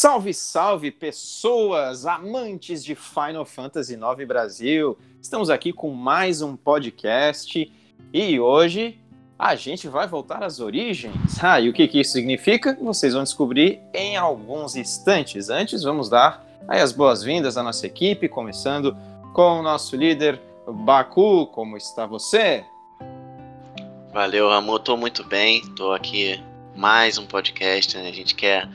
Salve, salve, pessoas amantes de Final Fantasy IX Brasil! Estamos aqui com mais um podcast e hoje a gente vai voltar às origens. Ah, e o que, que isso significa? Vocês vão descobrir em alguns instantes. Antes, vamos dar as boas-vindas à nossa equipe, começando com o nosso líder, Baku. Como está você? Valeu, amor. Tô muito bem. Tô aqui mais um podcast. Né? A gente quer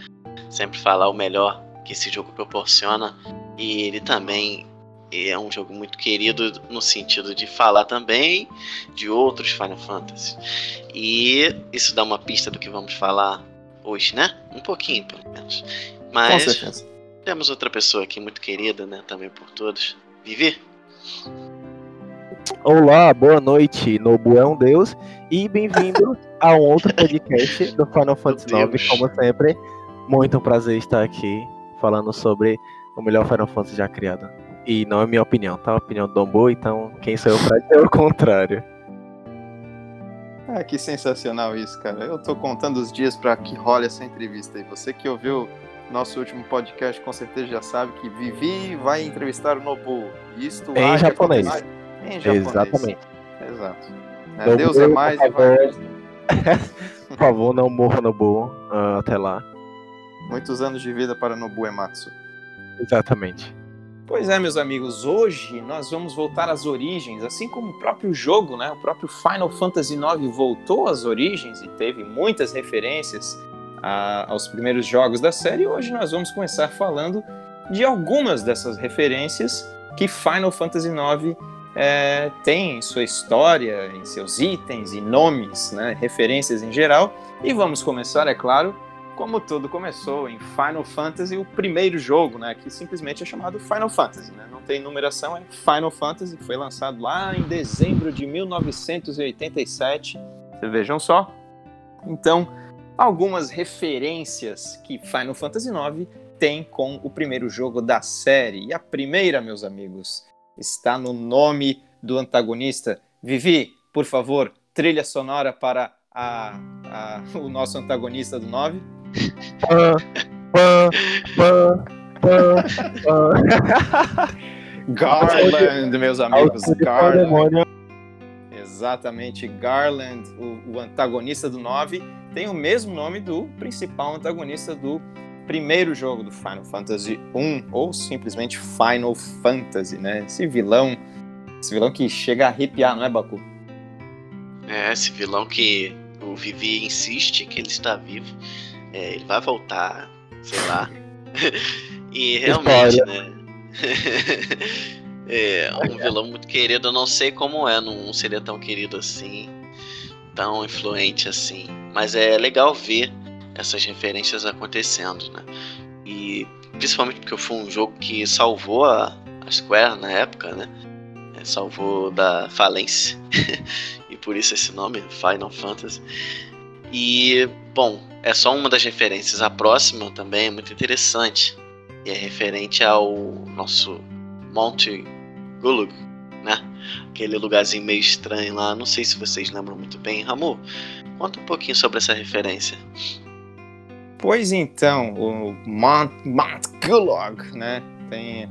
sempre falar o melhor que esse jogo proporciona. E ele também é um jogo muito querido no sentido de falar também de outros Final Fantasy. E isso dá uma pista do que vamos falar hoje, né? Um pouquinho, pelo menos. Mas temos outra pessoa aqui muito querida, né? Também por todos. Vivi? Olá, boa noite. Nobu é um deus e bem-vindo a um outro podcast do Final Fantasy IX, como sempre. Muito prazer estar aqui falando sobre o melhor Final Fantasy já criado. E não é minha opinião, tá? A opinião do Dombo, então quem sou eu pra dizer o contrário. Ah, que sensacional isso, cara. Eu tô contando os dias para que role essa entrevista. E você que ouviu nosso último podcast com certeza já sabe que Vivi vai entrevistar o Nobu. Isto em japonês. Em japonês. Exatamente. Exato. É, Deus é mais e vai. Por favor, não morra Nobu uh, até lá. Muitos anos de vida para Nobu Ematsu. Exatamente. Pois é, meus amigos, hoje nós vamos voltar às origens, assim como o próprio jogo, né? O próprio Final Fantasy IX voltou às origens e teve muitas referências a, aos primeiros jogos da série. Hoje nós vamos começar falando de algumas dessas referências que Final Fantasy IX é, tem em sua história, em seus itens e nomes, né, referências em geral. E vamos começar, é claro, como tudo começou em Final Fantasy, o primeiro jogo, né, que simplesmente é chamado Final Fantasy, né, não tem numeração, é Final Fantasy, foi lançado lá em dezembro de 1987. Vocês vejam só. Então, algumas referências que Final Fantasy IX tem com o primeiro jogo da série. E a primeira, meus amigos, está no nome do antagonista. Vivi, por favor, trilha sonora para a, a, o nosso antagonista do 9. Garland, meus amigos, Garland. Exatamente, Garland, o, o antagonista do 9, tem o mesmo nome do principal antagonista do primeiro jogo do Final Fantasy 1, ou simplesmente Final Fantasy, né? Esse vilão, esse vilão que chega a arrepiar, não é, Baku? É, esse vilão que o Vivi insiste que ele está vivo, é, ele vai voltar, sei lá. e realmente, né? é um vilão muito querido, eu não sei como é, não seria tão querido assim, tão influente assim. Mas é legal ver essas referências acontecendo, né? E principalmente porque foi um jogo que salvou a, a Square na época, né? É, salvou da falência. e por isso esse nome, Final Fantasy. E, bom, é só uma das referências. A próxima também é muito interessante. E é referente ao nosso Monte Gulug, né? Aquele lugarzinho meio estranho lá. Não sei se vocês lembram muito bem. Ramu, conta um pouquinho sobre essa referência. Pois então, o Mount, Mount né? Tem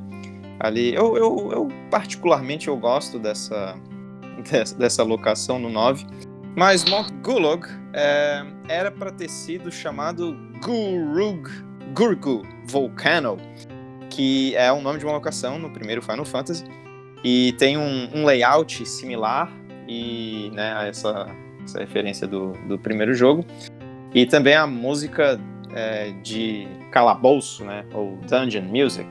ali. Eu, eu, eu, particularmente eu gosto dessa, dessa, dessa locação no 9. Mas Mount Gulag é, era para ter sido chamado Gurug, Gurgu Volcano, que é o nome de uma locação no primeiro Final Fantasy. E tem um, um layout similar e né, a essa, essa referência do, do primeiro jogo. E também a música é, de calabouço, né, ou dungeon music.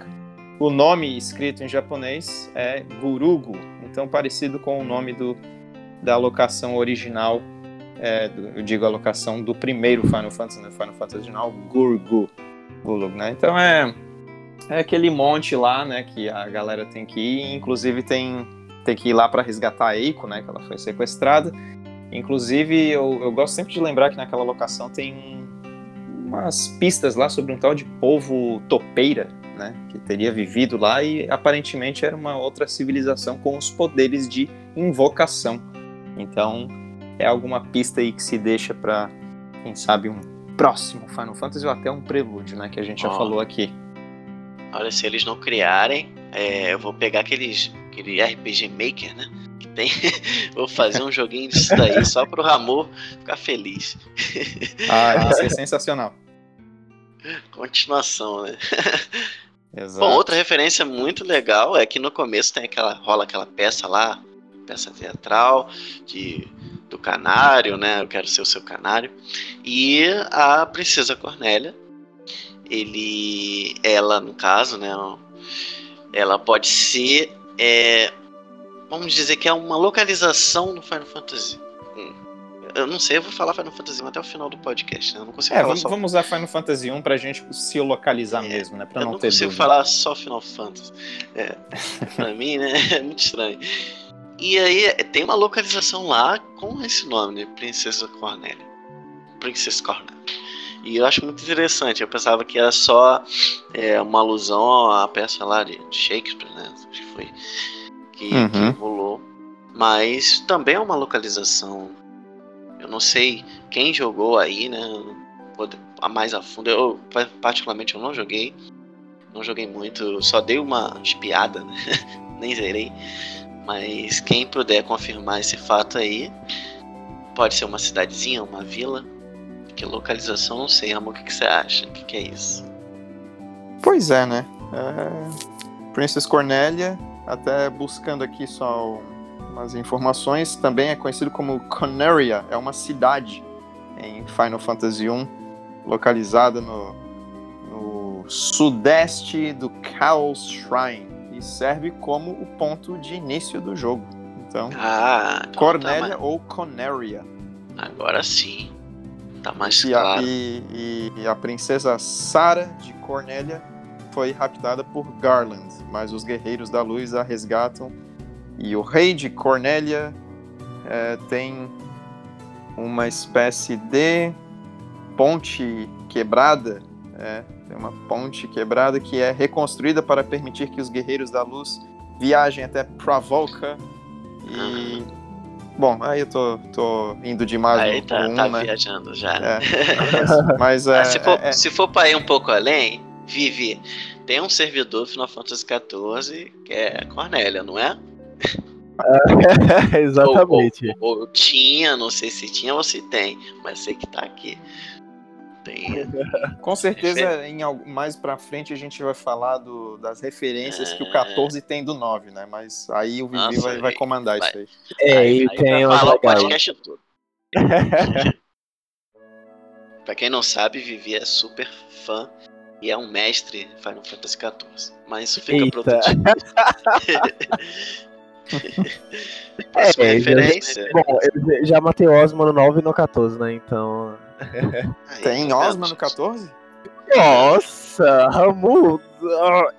O nome escrito em japonês é Gurugu, então parecido com o nome do, da locação original, é, do, eu digo a locação do primeiro Final Fantasy, né, Final Fantasy original, Gurgu, Gulug, né? Então é, é aquele monte lá, né, que a galera tem que ir, inclusive tem, tem que ir lá para resgatar a Eiko, né, que ela foi sequestrada. Inclusive, eu, eu gosto sempre de lembrar que naquela locação tem umas pistas lá sobre um tal de povo topeira, né, que teria vivido lá e aparentemente era uma outra civilização com os poderes de invocação. Então, é alguma pista aí que se deixa para, quem sabe, um próximo Final Fantasy ou até um prelúdio, né? Que a gente já Ó. falou aqui. Olha, se eles não criarem, é, eu vou pegar aqueles, aquele RPG Maker, né? Que tem. vou fazer um joguinho disso daí só pro Ramor ficar feliz. Ah, ia ser sensacional. Continuação, né? Exato. Bom, outra referência muito legal é que no começo tem aquela rola aquela peça lá, peça teatral de do canário, né? Eu quero ser o seu canário. E a princesa Cornélia, ele, ela no caso, né? Ela pode ser, é, vamos dizer que é uma localização no Final Fantasy. Hum, Eu não sei, eu vou falar Final Fantasy 1 até o final do podcast, né? Eu não consigo É, falar vamos, só vamos usar Final Fantasy 1 pra gente se localizar É, mesmo, né? Pra eu não, não ter consigo dúvida. falar só Final Fantasy. É, pra mim, né? É muito estranho. E aí é, tem uma localização lá com esse nome, né? Princesa Cornélia. Princess Cornélia. E eu acho muito interessante. Eu pensava que era só é, uma alusão à peça lá de Shakespeare, né? Acho que foi que, que Uhum. rolou. Mas também é uma localização. Eu não sei quem jogou aí, né? Vou a mais a fundo. Eu, pa- particularmente, eu não joguei. Não joguei muito. Só dei uma espiada, né? Nem zerei. Mas quem puder confirmar esse fato aí, pode ser uma cidadezinha, uma vila. Que localização, não sei, amor. O que, que você acha? O que, que é isso? Pois é, né? É... Princess Cornélia, até buscando aqui só umas informações, também é conhecido como Conaria, é uma cidade em Final Fantasy I, localizada no, no sudeste do Chaos Shrine e serve como o ponto de início do jogo. Então, Ah, então Cornélia tá ou Conaria. mais- agora sim. Tá mais E a, claro. e- e- e a princesa Sara de Cornélia foi raptada por Garland, mas os guerreiros da luz a resgatam. E o rei de Cornélia eh, tem uma espécie de ponte quebrada, é, tem uma ponte quebrada que é reconstruída para permitir que os guerreiros da luz viajem até Pravolca. E bom, aí eu tô, tô indo demais Aí no tá, um, tá né? viajando já. É, mas, mas é, Ah, se, for, é- se for pra ir um pouco além, Vivi, tem um servidor Final Fantasy XIV que é Cornélia, não é? Exatamente. Ou, ou- ou tinha, não sei se tinha ou se tem, mas sei que tá aqui. Tem. com certeza em algo- mais pra frente a gente vai falar do- das referências que o É. 14 tem do 9, né? Mas aí o Vivi Nossa, vai, vai comandar vai. isso aí. É, Aí- aí tem vai umas falar o podcast todo. pra quem não sabe, Vivi é super fã e é um mestre em Final Fantasy XIV. Mas isso fica Eita. Próxima É, referência. Bom, eu já matei Osmo no 9 e no 14, né? Então. Aí, Tem tá Osma no 14? Nossa, Ramu!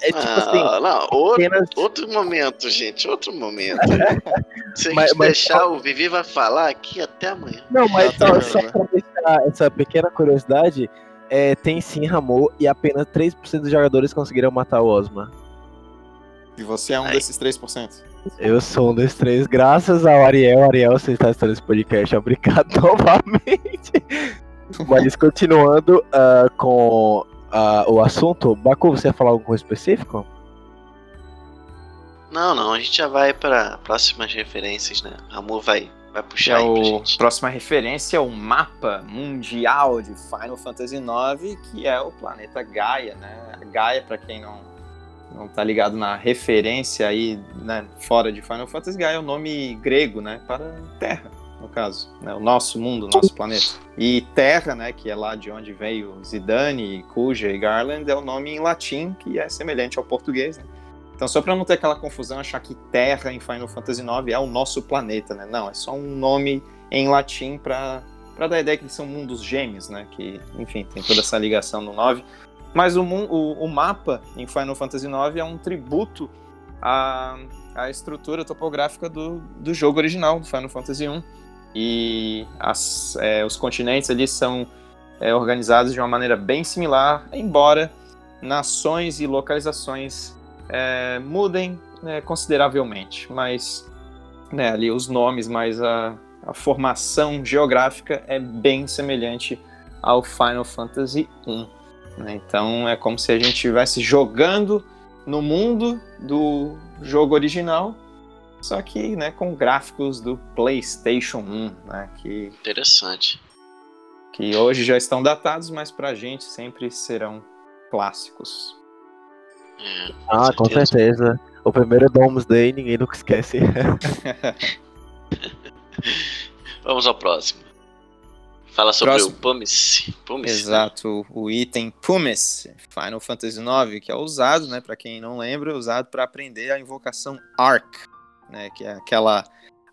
É tipo Ah, assim, não, outro, apenas. outro momento, gente, outro momento. Se a Mas- gente mas- deixar, o Vivi vai falar aqui até amanhã. Não, mas só, só pra deixar essa pequena curiosidade, é, tem sim Ramu e apenas 3% dos jogadores conseguiram matar o Osma. E você é um Aí. desses 3%. Eu sou um desses três, graças ao Ariel. Ariel, você está assistindo esse podcast, obrigado novamente. Mas continuando ah, com ah, o assunto, Baku, você ia falar alguma coisa específico? Não, não, a gente já vai para próximas referências, né? Amor vai, vai puxar é aí pra o gente. próxima referência é o mapa mundial de Final Fantasy IX, que é o planeta Gaia, né? Gaia, para quem não não tá ligado na referência aí, né, fora de Final Fantasy, Gaia é o nome grego, né, para Terra, no caso, né, o nosso mundo, o nosso planeta. E Terra, né, que é lá de onde veio Zidane, Kuja e Garland, é o nome em latim que é semelhante ao português, né? Então, só para não ter aquela confusão, achar que Terra em Final Fantasy IX é o nosso planeta, né? Não, é só um nome em latim para dar a ideia que eles são mundos gêmeos, né? Que, enfim, tem toda essa ligação no 9. Mas o, o, o mapa em Final Fantasy IX é um tributo à, à estrutura topográfica do, do jogo original, do Final Fantasy I. E as, é, os continentes ali são é, organizados de uma maneira bem similar, embora nações e localizações é, mudem né, consideravelmente, mas né, ali os nomes, mas a, a formação geográfica é bem semelhante ao Final Fantasy I. Né? Então é como se a gente estivesse jogando no mundo do jogo original, só que né, com gráficos do PlayStation 1, né, que, Interessante. que hoje já estão datados, mas pra gente sempre serão clássicos. É, Ah, com certeza. O primeiro Doomsday, ninguém nunca esquece. Vamos ao próximo. Fala sobre Próximo. o Pumice. Pumice, né? Exato, o item Pumice, Final Fantasy IX, que é usado, né, para quem não lembra, é usado para aprender a invocação Arc, né, que é aquela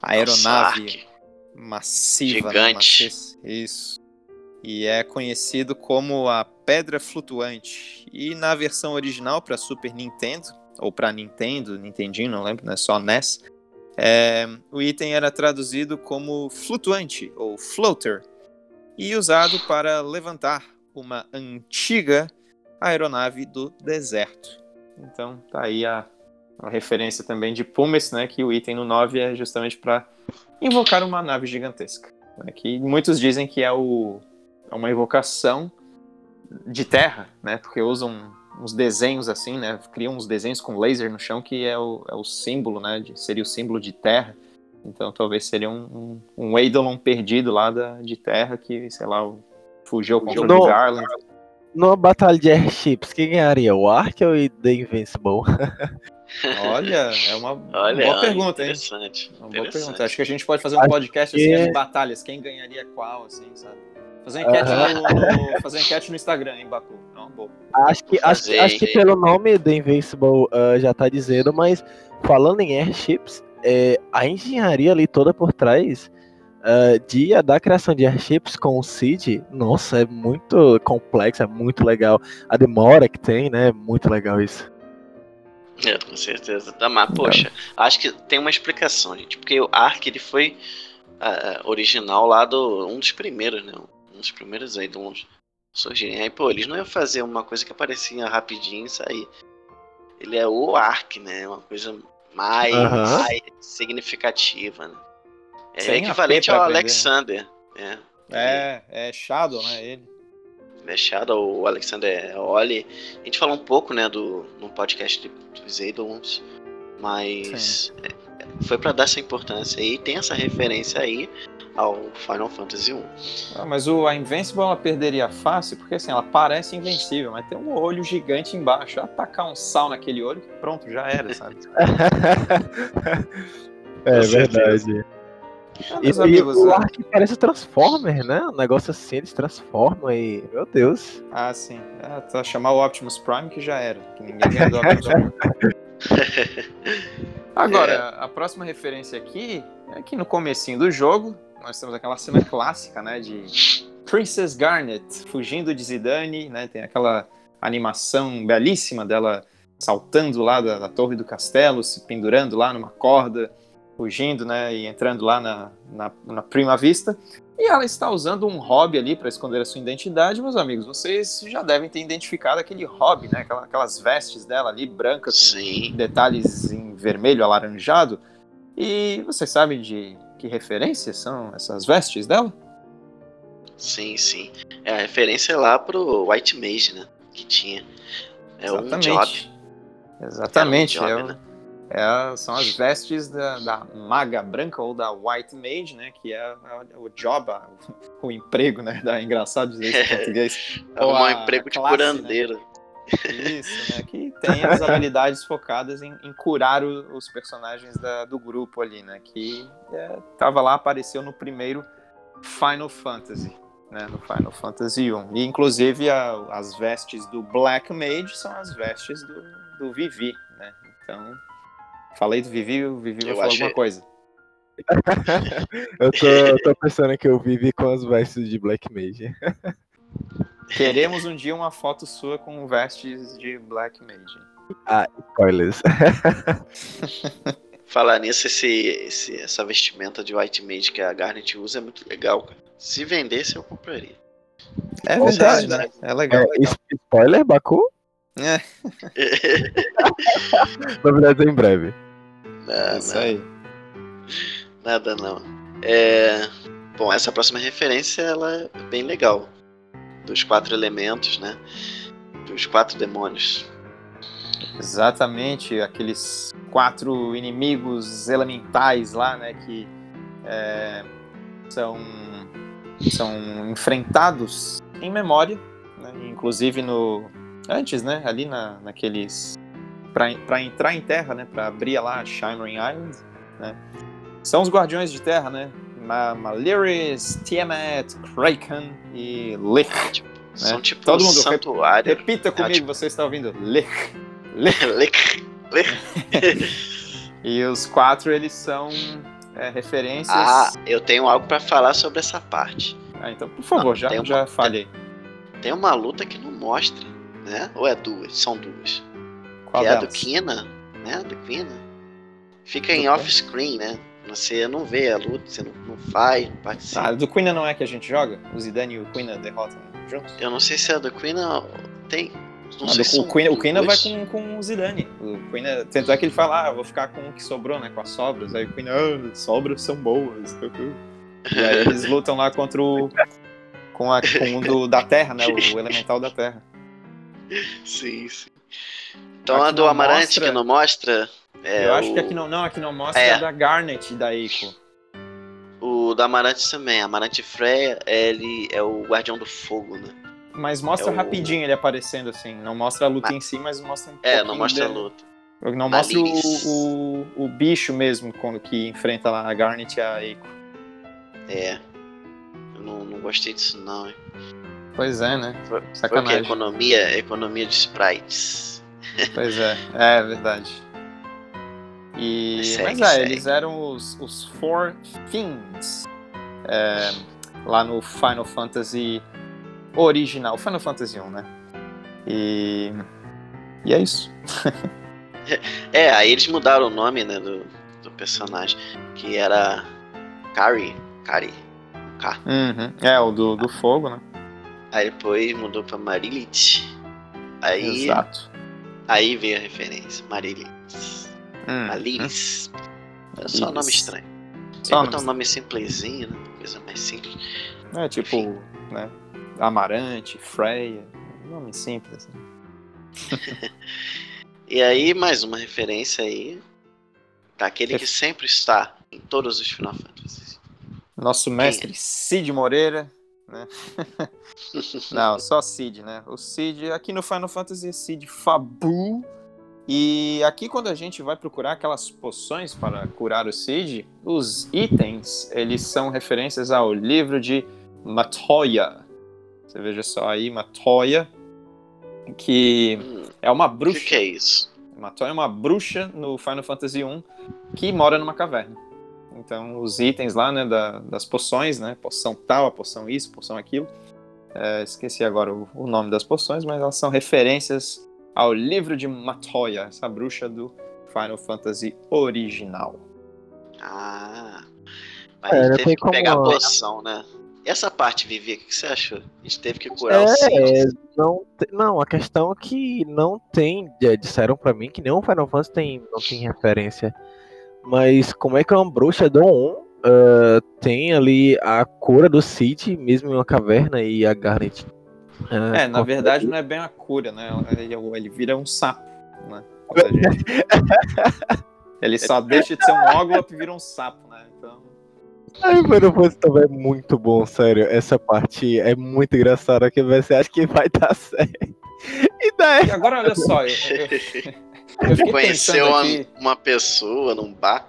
aeronave massiva, né, Gigante. maciça. Isso. E é conhecido como a Pedra Flutuante. E na versão original para Super Nintendo, ou para Nintendo, Nintendinho, não lembro, né, só NES, é, o item era traduzido como flutuante, ou floater, e usado para levantar uma antiga aeronave do deserto. Então tá aí a, a referência também de Pumice, né, que o item no 9 é justamente para invocar uma nave gigantesca. né, que muitos dizem que é, o, é uma invocação de terra, né, porque usam uns desenhos assim, né, criam uns desenhos com laser no chão que é o, é o símbolo, né, de, seria o símbolo de terra. Então talvez seria um, um, um Eidolon perdido lá da, de terra que, sei lá, fugiu contra Não. o Garland. Numa batalha de airships, quem ganharia? O Ark ou o The Invincible? Olha, é uma Olha, boa pergunta, hein? interessante. Uma boa interessante. pergunta. Acho que a gente pode fazer um Acho podcast que- assim, de batalhas. Quem ganharia qual, assim, sabe? Fazer uma enquete, no, fazer uma enquete no Instagram, hein, Baku? É uma boa. Acho que, acho, fazer, acho que hein? pelo nome The Invincible ah, já tá dizendo, mas falando em airships, é, a engenharia ali toda por trás ah, de, da criação de airships com o Cid, nossa, é muito complexo, é muito legal. A demora que tem, né? É muito legal isso. É, com certeza. Tá, mas, poxa, acho que tem uma explicação, gente. Porque o Ark, ele foi ah, original lá do. Um dos primeiros, né? Um dos primeiros aí, de uns surgirem. Aí, pô, eles não iam fazer uma coisa que aparecia rapidinho e sair. Ele é o Ark, né? Uma coisa mais, Aham. mais significativa, né? É Sem equivalente ao aprender, né? Alexander. É. É, é Shadow, né? Ele. É Shadow, o Alexander Oli. A gente falou um pouco, né, do, no podcast de- dos Eidolons, mas é, foi pra dar essa importância aí. Tem essa referência aí ao Final Fantasy 1. Ah, mas o, a Invincible ela perderia fácil, porque assim, ela parece invencível, mas tem um olho gigante embaixo. Atacar um sal naquele olho, pronto, já era, sabe? é certeza. verdade. Ah, E, amigos, o ah, Ark parece Transformer, né? Um negócio assim, eles transformam e. Meu Deus. ah, sim. Ah, tá, chamar o Optimus Prime que já era. Que ninguém ganha do Optimus Prime. Agora, a próxima referência aqui é que no comecinho do jogo, nós temos aquela cena clássica, né, de Princess Garnet fugindo de Zidane, né, tem aquela animação belíssima dela saltando lá da, da torre do castelo, se pendurando lá numa corda, fugindo, né, e entrando lá na, na, na Prima Vista. E ela está usando um hobby ali para esconder a sua identidade, meus amigos. Vocês já devem ter identificado aquele hobby, né, aquela- aquelas vestes dela ali, brancas, com Sim. detalhes em vermelho alaranjado. E vocês sabem de que referências são essas vestes dela? Sim, sim. É a referência lá pro White Mage, né? Que tinha. É um job. Exatamente. É um é job, o- né? É são as vestes da, da maga branca ou da white mage, né? Que é a- o job, o emprego, né? Da, é engraçado dizer isso em português. É Ou um emprego de classe, né? curandeiro. Isso, né? Que tem as habilidades focadas em, em curar o- os personagens da- do grupo ali, né? Que é, tava lá, apareceu no primeiro Final Fantasy, né? No Final Fantasy 1. E inclusive a- as vestes do Black Mage são as vestes do, do Vivi, né? Então, falei do Vivi, o Vivi vai Eu falar achei- alguma coisa. Eu tô, eu tô pensando que eu vivi com as vestes de Black Mage. Queremos um dia uma foto sua com vestes de Black Mage. Spoilers. Falar nisso, esse, esse- essa vestimenta de White Mage que a Garnet usa é muito legal, cara. Se vendesse, eu compraria. É verdade, né? É legal. É, legal. spoiler, Baku? É, Novidades em breve. Não, isso não, aí. nada não. É, Bom, essa próxima referência ela é bem legal. dos quatro elementos, né? Dos quatro demônios. Exatamente, aqueles quatro inimigos elementais lá, né, que é, são, são enfrentados em memória, né, inclusive no antes, né, ali na, naqueles para entrar em terra, né, para abrir lá Shimmering Island, né, são os Guardiões de Terra, né, Maliris, Tiamat, Kraken e Lich. Né? São tipo Todo um mundo santuário. Repita comigo, tipo- você está ouvindo Lich. Lich. Lich. E os quatro, eles são é, referências. Ah, eu tenho algo pra falar sobre essa parte. Ah, então, por favor, Não, já, tem uma- já falei. Tem uma luta que não mostra, né? Ou é duas? São duas. Qual é a do? Kina, né? Do Kina. Fica em Do off-screen, né? Você não vê a luta, você não, não faz, não participa. Ah, do Queen não é que a gente joga? O Zidane e o Queen derrotam juntos? Eu não sei se é do Quina tem. Não Ah, sei do- o Queen, o vai com, com o Zidane. O Queen, tanto é que ele fala, ah, eu vou ficar com o que sobrou, né? Com as sobras. Aí o Queen, ah, sobras são boas. E aí eles lutam lá contra o. Com, a, com o do, da Terra, né? O, o elemental da Terra. Sim, sim. Então Aqui a do Amarante mostra- que não mostra. É eu acho o, que aqui não, não, aqui não mostra É. a da Garnet da Eiko. o do Amarante também. Amarante Freya, ele é o Guardião do Fogo, né? Mas mostra É o- rapidinho ele aparecendo assim. Não mostra a luta em si, mas mostra um É, não mostra a dele. luta. Não mostra o, o, o bicho mesmo quando que enfrenta lá a Garnet e a Eiko. É. Eu não, não gostei disso não, hein? Pois é, né? Sacanagem. Economia, economia de sprites. Pois é, é verdade. E, Segue, mas é, segue. eles eram os, os Four Fiends é, lá no Final Fantasy original, Final Fantasy 1, né? E, e é isso. É, aí eles mudaram o nome, né, do, do personagem. Que era Kari. Kari. K. Uhum. É, o do, do fogo, né? Aí depois mudou pra Marilith. Aí, Exato. aí veio a referência. Marilith. Hum, Malice. É só Malice. nome estranho. Só um botar um nome simplesinho, né? Coisa mais simples. É tipo, né? Amarante, Freya, nome simples. Né? E aí, mais uma referência aí. Daquele que sempre está em todos os Final Fantasy. Nosso mestre Cid Moreira, né? Não, só Cid, né? O Cid, aqui no Final Fantasy é Cid Fabu. E aqui quando a gente vai procurar aquelas poções para curar o Cid, os itens, eles são referências ao livro de Matoya. Você veja só aí, Matoya, que Hum, é uma o que, bruxa. que é isso? Matoya é uma bruxa no Final Fantasy 1 que mora numa caverna. Então, os itens lá, né, da- das poções, né, poção tal, a poção isso, poção aquilo. É, esqueci agora o, o nome das poções, mas elas são referências ao livro de Matoya, essa bruxa do Final Fantasy original. Ah. Mas É, teve tem que pegar a como- poção, né? E essa parte, Vivi, o que você achou? A gente teve que curar o É, Cid. não, não, a questão é que não tem, já disseram pra mim que nenhum Final Fantasy tem, não tem referência. Mas como é que uma bruxa do 1 ah, tem ali a cura do Cid, mesmo em uma caverna, e a Garnet? ah, É, na verdade não é bem a cura, né? Ele, ele vira um sapo, né? Ele só deixa de ser um Oglop e vira um sapo, né? Então... Ai, Final Fantasy também é muito bom, sério. Essa parte é muito engraçada que você acha que vai dar certo. E daí. E agora olha só, eu, eu, Conheceu uma, uma pessoa num bar.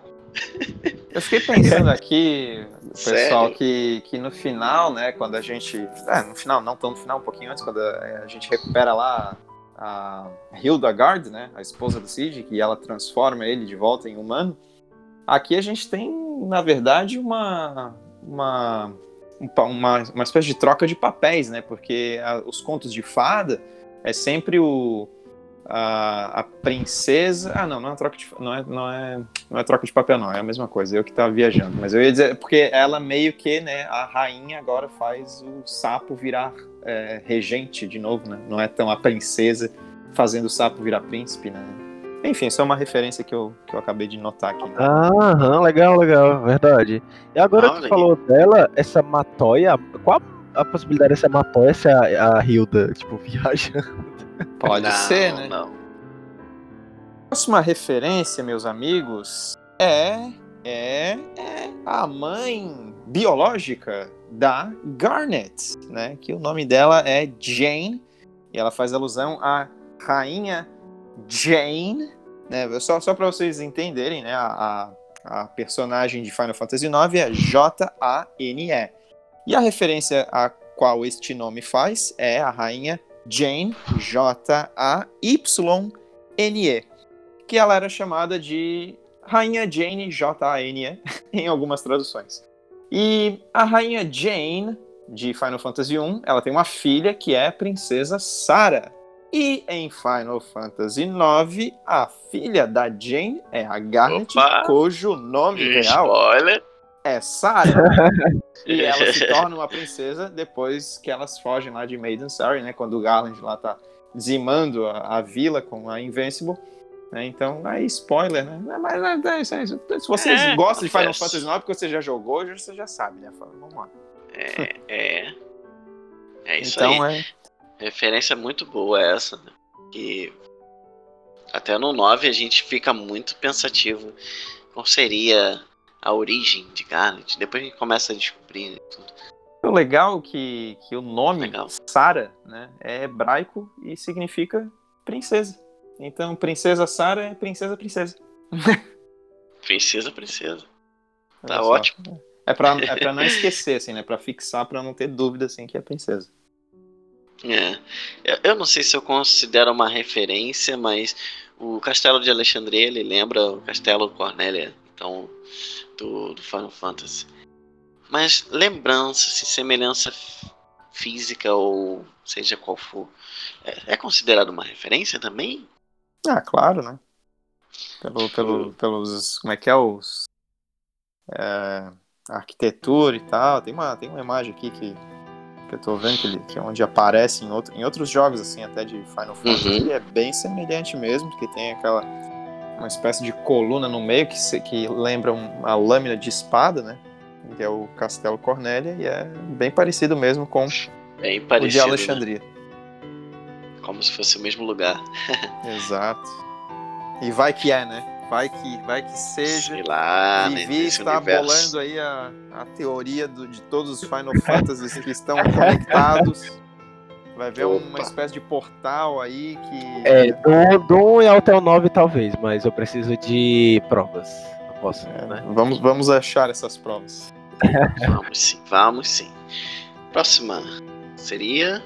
eu fiquei pensando aqui, pessoal, Sério? que, que no final, né, quando a gente, é, no final, não tão no final, um pouquinho antes, quando a, a gente recupera lá a Hildegard, né, a esposa do Cid, que ela transforma ele de volta em humano, aqui a gente tem, na verdade, uma uma um uma, uma espécie de troca de papéis, né, porque a- os contos de fada é sempre o a, a princesa. Ah, não, não é troca de não é, não é não é troca de papel não, é a mesma coisa. Eu que tava viajando, mas eu ia dizer porque ela meio que, né, a rainha agora faz o sapo virar é, regente de novo, né? Não é tão a princesa fazendo o sapo virar príncipe, né? Enfim, isso é uma referência que eu, que eu acabei de notar aqui. né? Aham, legal, legal, verdade. E agora que Olha tu falou dela, essa Matoya, qual a possibilidade dessa Mapó ser a, a Hilda, tipo, viajando. Pode não, ser, né? Não. Próxima referência, meus amigos, é, é, é a mãe biológica da Garnet, né? Que o nome dela é Jane e ela faz alusão à rainha Jane, né? Só, só para vocês entenderem, né? A, a, a personagem de Final Fantasy IX é J-A-N-E. E a referência a qual este nome faz é a rainha Jane, J-A-Y-N-E, que ela era chamada de Rainha Jane, J-A-N-E, em algumas traduções. E a Rainha Jane, de Final Fantasy I, ela tem uma filha que é a Princesa Sarah. E em Final Fantasy IX, a filha da Jane é a Garnet, Opa! cujo nome real Spoiler. É Sarah. e ela se torna uma princesa depois que elas fogem lá de Maiden Sorry, né? Quando o Garland lá tá dizimando a, a vila com a Invincible. Né? Então, aí, spoiler, né? Mas é, é isso, é isso. se vocês É, gostam de Final. Fantasy IX, porque você já jogou, você já sabe, né? Fala, Vamos lá. É, é. É isso então, aí. é. Referência muito boa essa, né? Que até no 9 a gente fica muito pensativo qual seria a origem de Garnet. Depois a gente começa a descobrir né, tudo. O legal é que, que o nome. Sarah né, é hebraico e significa princesa. Então, princesa Sarah é princesa princesa. Princesa, princesa. Tá Olha só. ótimo. É pra, é pra não esquecer, assim, né? Pra fixar, pra não ter dúvida, assim, que é princesa. É. Eu, eu não sei se eu considero uma referência, mas o Castelo de Alexandria ele lembra o Castelo Cornélia, então do, do Final Fantasy. Mas lembrança, assim, semelhança física ou seja qual for, é, é considerado uma referência também? Ah, claro, né? Pelo, pelo, pelos. Como é que é? Os. É, arquitetura e tal. Tem uma, tem uma imagem aqui que, que eu tô vendo que, ele, que é onde aparece em, outro, em outros jogos, assim, até de Final Fantasy. Uhum. É bem semelhante mesmo, que tem aquela. Uma espécie de coluna no meio que, se- que lembra um- uma lâmina de espada, né? Que é o Castelo Cornélia, e é bem parecido mesmo com Bem o de parecido, né? Alexandria. como se fosse o mesmo lugar. Exato. E vai que é, né? Vai que, vai que seja. Sei lá, né, Vivi nesse está bolando aí a, a teoria do- de todos os Final Fantasies que estão conectados. Vai ver uma espécie de portal aí que. É, do, do 1 até o 9 talvez, mas eu preciso de provas. Não posso, É, né? vamos, vamos achar essas provas. Vamos sim, vamos sim. Próxima seria.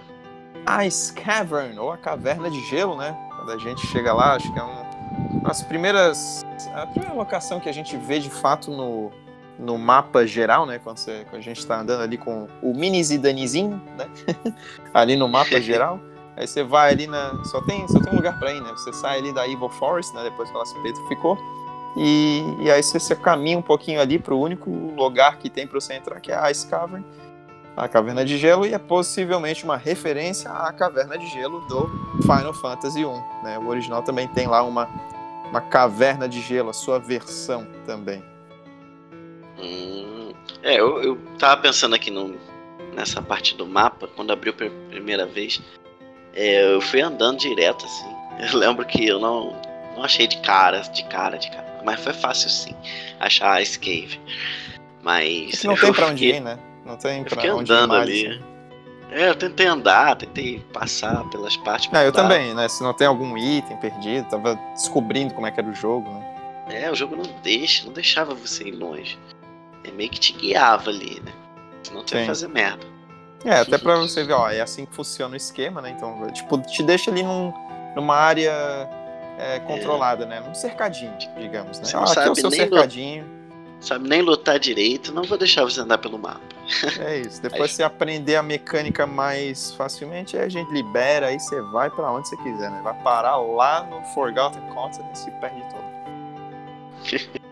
Ice Cavern, ou a Caverna de Gelo, né? Quando a gente chega lá, acho que é um. As primeiras. A primeira locação que a gente vê de fato no, no mapa geral, né? Quando, você, quando a gente tá andando ali com o mini Zidanezinho, né? ali no mapa geral. Aí você vai ali na. Só tem, só tem um lugar pra ir, né? Você sai ali da Evil Forest, né? Depois que ela se petrificou. E, e aí você, você caminha um pouquinho ali pro único lugar que tem pra você entrar, que é a Ice Cavern a Caverna de Gelo e é possivelmente uma referência à Caverna de Gelo do Final Fantasy I. Né? O original também tem lá uma, uma Caverna de Gelo, a sua versão também. Hum, é, eu, eu tava pensando aqui no, nessa parte do mapa, quando abriu pela primeira vez. é, eu fui andando direto, assim. Eu lembro que eu não, não achei de cara, de cara, de cara. Mas foi fácil sim achar a Ice Cave. Mas. É que não tem pra onde fiquei- ir, né? Não tem pra fiquei onde ir andando mais, ali. assim. É, eu tentei andar, tentei passar pelas partes. Não, eu também, né? Se não tem algum item perdido, tava descobrindo como é que era o jogo, né? É, o jogo não deixa, não deixava você ir longe. É meio que te guiava ali, né? Senão tu ia Sim. fazer merda. É, até pra você ver, ó, é assim que funciona o esquema, né? Então, tipo, te deixa ali num, numa área é, controlada, né? Num cercadinho, digamos, né? Você não Ah, aqui é o sabe seu nem cercadinho. Sabe nem lutar direito, não vou deixar você andar pelo mapa. É isso. Depois Aí- você aprender a mecânica mais facilmente, aí a gente libera, aí você vai pra onde você quiser, né? Vai parar lá no Forgotten Continent e se perde todo.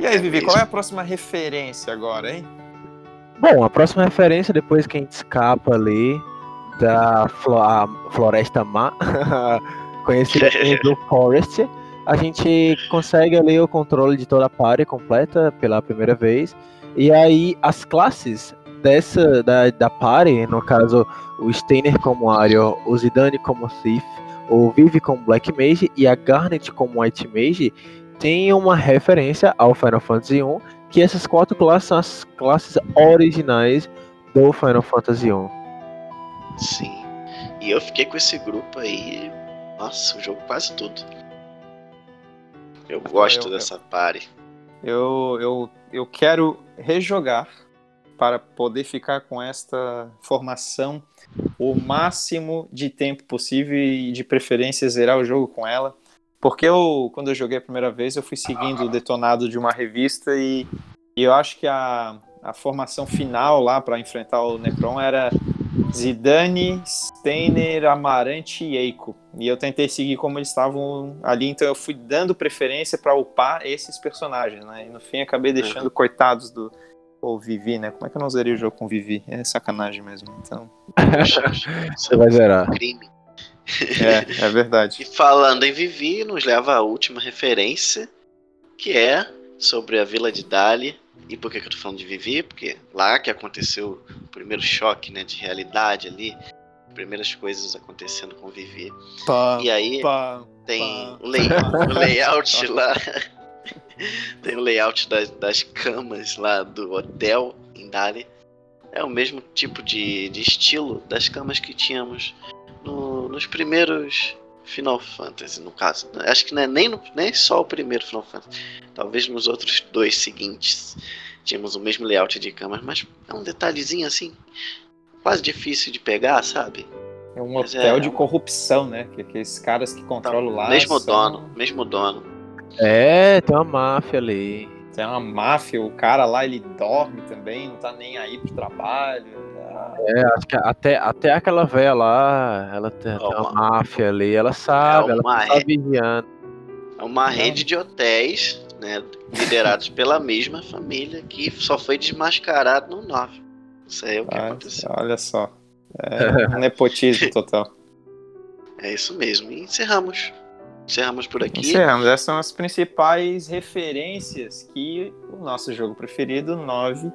E aí, Vivi, qual é a próxima referência agora, hein? Bom, a próxima referência, depois que a gente escapa ali da flo- a Floresta Má, conhecida como Blue Forest, a gente consegue ali o controle de toda a party completa pela primeira vez. E aí as classes dessa da, da party, no caso o Steiner como Ariel, o Zidane como Thief, o Vive como Black Mage e a Garnet como White Mage, tem uma referência ao Final Fantasy 1, que essas quatro classes são as classes originais do Final Fantasy 1. Sim. E eu fiquei com esse grupo aí, nossa, o jogo quase tudo. Eu gosto eu, dessa party. Eu, eu, eu quero rejogar para poder ficar com esta formação o máximo de tempo possível e de preferência zerar o jogo com ela. Porque eu, quando eu joguei a primeira vez, eu fui seguindo o detonado de uma revista e, e eu acho que a, a formação final lá para enfrentar o Necron era Zidane, Steiner, Amarante e Eiko. E eu tentei seguir como eles estavam ali, então eu fui dando preferência para upar esses personagens, né? E no fim acabei deixando uhum. coitados do, ou Vivi, né? Como é que eu não zerei o jogo com Vivi? É sacanagem mesmo, então. Você vai zerar. Crime. É, é verdade. E falando em Vivi, nos leva à última referência, que é sobre a Vila de Dali. E por que, que eu tô falando de Vivi? Porque lá que aconteceu o primeiro choque né, de realidade ali, primeiras coisas acontecendo com Vivi. Pá, e aí pá, tem pá, o, lay, o layout lá tem o layout das, das camas lá do hotel em Dali. É o mesmo tipo de, de estilo das camas que tínhamos nos primeiros Final Fantasy, no caso. Acho que não é nem, no, nem só o primeiro Final Fantasy. Talvez nos outros dois seguintes tínhamos o mesmo layout de camas, mas é um detalhezinho assim, quase difícil de pegar, sabe? É um mas hotel é, de corrupção, né? Que aqueles caras que controlam lá. Mesmo são... dono, mesmo dono. É, tem uma máfia ali. Tem uma máfia, o cara lá ele dorme também, não tá nem aí pro trabalho. É, acho que até, até aquela velha lá, ela tem, tem uma máfia ali, ela sabe, é ela tá re... vigiando. É uma rede de hotéis, né, liderados pela mesma família, que só foi desmascarado no 9. Isso aí é o que ah, aconteceu. Olha só. É nepotismo total. É isso mesmo. E encerramos Encerramos por aqui. Encerramos. Essas são as principais referências que o nosso jogo preferido, 9,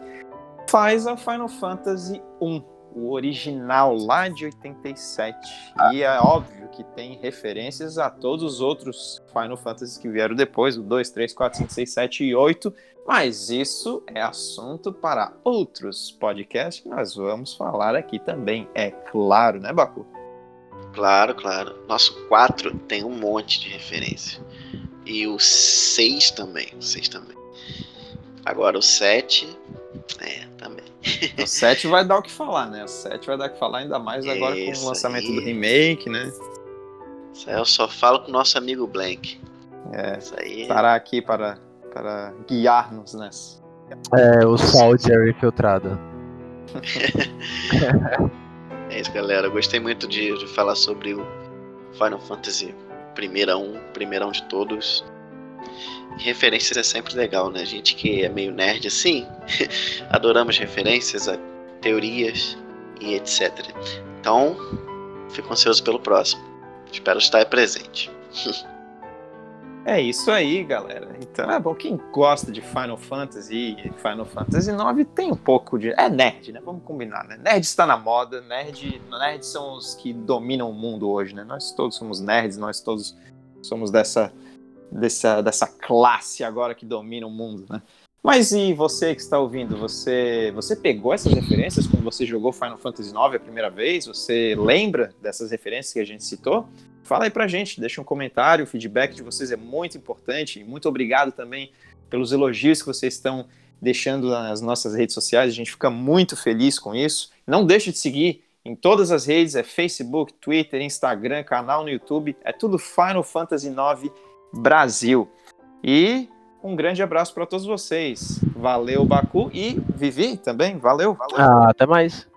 faz ao Final Fantasy 1, o original lá de 87. Ah. E é óbvio que tem referências a todos os outros Final Fantasy que vieram depois, o 2, 3, 4, 5, 6, 7 e 8. Mas isso é assunto para outros podcasts que nós vamos falar aqui também, é claro, né, Baku? Claro, claro. Nosso 4 tem um monte de referência. E o 6 também. O 6 também. Agora o 7. É, também. O 7 vai dar o que falar, né? O 7 vai dar o que falar, ainda mais agora Isso com o lançamento aí. do remake, né? Isso aí eu só falo com o nosso amigo Blank. É. Isso aí. Estará aqui para, para guiar-nos nessa. É, o Soldier infiltrado. É isso, galera. gostei muito de, de, falar sobre o Final Fantasy primeirão, primeirão de todos. Referências é sempre legal, né? A gente que é meio nerd assim, adoramos referências teorias e etc. Então, fico ansioso pelo próximo. Espero estar presente. É isso aí, galera. Então é bom. Quem gosta de Final Fantasy, Final Fantasy IX tem um pouco de. É nerd, né? Vamos combinar, né? Nerd está na moda, nerd, nerds são os que dominam o mundo hoje, né? Nós todos somos nerds, nós todos somos dessa, dessa, dessa classe agora que domina o mundo, né? Mas e você que está ouvindo, você, você pegou essas referências quando você jogou Final Fantasy IX a primeira vez? Você lembra dessas referências que a gente citou? Fala aí pra gente, deixa um comentário, o feedback de vocês é muito importante. Muito obrigado também pelos elogios que vocês estão deixando nas nossas redes sociais, a gente fica muito feliz com isso. Não deixe de seguir em todas as redes, é Facebook, Twitter, Instagram, canal no YouTube, é tudo Final Fantasy IX Brasil. E um grande abraço para todos vocês. Valeu, Baku e Vivi também. Valeu. valeu. Ah, até mais.